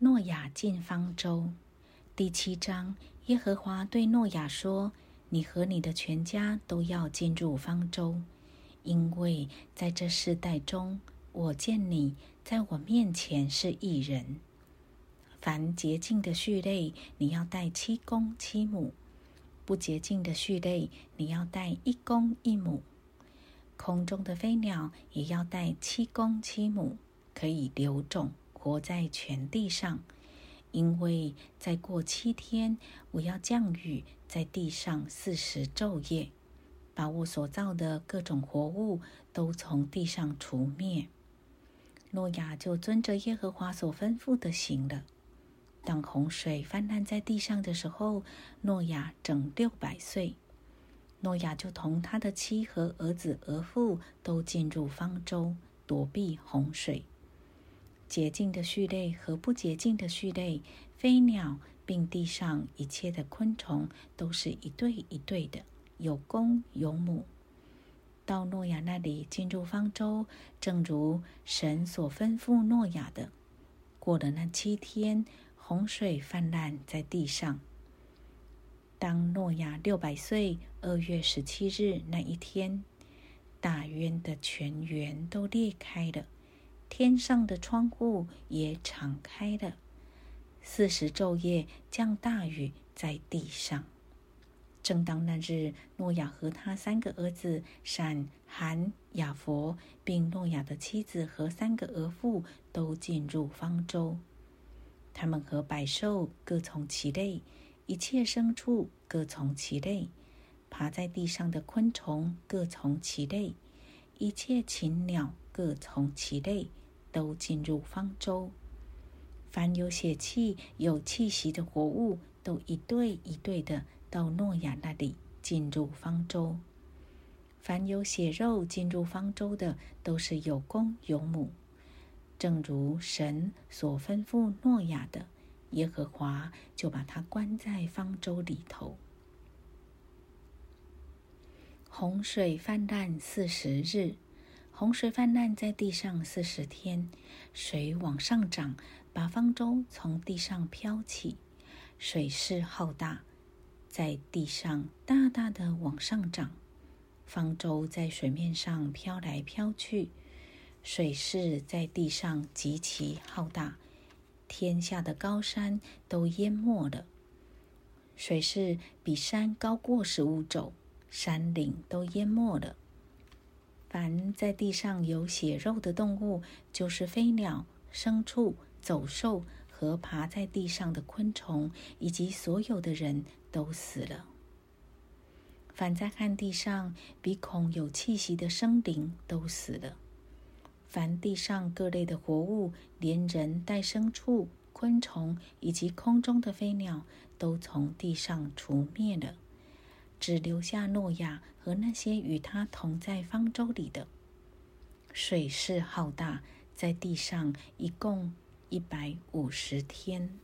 诺亚进方舟，第七章。耶和华对诺亚说：“你和你的全家都要进入方舟，因为在这世代中，我见你在我面前是一人。凡洁净的畜类，你要带七公七母；不洁净的畜类，你要带一公一母。空中的飞鸟也要带七公七母，可以留种。”活在全地上，因为再过七天，我要降雨在地上四十昼夜，把我所造的各种活物都从地上除灭。诺亚就遵着耶和华所吩咐的行了。当洪水泛滥在地上的时候，诺亚整六百岁。诺亚就同他的妻和儿子儿妇都进入方舟，躲避洪水。洁净的畜类和不洁净的畜类、飞鸟，并地上一切的昆虫，都是一对一对的，有公有母。到诺亚那里进入方舟，正如神所吩咐诺亚的。过了那七天，洪水泛滥在地上。当诺亚六百岁二月十七日那一天，大渊的泉源都裂开了。天上的窗户也敞开了，四十昼夜降大雨在地上。正当那日，诺亚和他三个儿子闪、含、雅佛，并诺亚的妻子和三个儿妇都进入方舟。他们和百兽各从其类，一切牲畜各从其类，爬在地上的昆虫各从其类，一切禽鸟各从其类。都进入方舟。凡有血气、有气息的活物，都一对一对的到诺亚那里进入方舟。凡有血肉进入方舟的，都是有公有母，正如神所吩咐诺亚的。耶和华就把他关在方舟里头。洪水泛滥四十日。洪水泛滥在地上四十天，水往上涨，把方舟从地上飘起。水势浩大，在地上大大的往上涨，方舟在水面上飘来飘去。水势在地上极其浩大，天下的高山都淹没了。水势比山高过十五肘，山岭都淹没了。凡在地上有血肉的动物，就是飞鸟、牲畜、走兽和爬在地上的昆虫，以及所有的人都死了。凡在旱地上鼻孔有气息的生灵都死了。凡地上各类的活物，连人带牲畜、昆虫以及空中的飞鸟，都从地上除灭了。只留下诺亚和那些与他同在方舟里的。水势浩大，在地上一共一百五十天。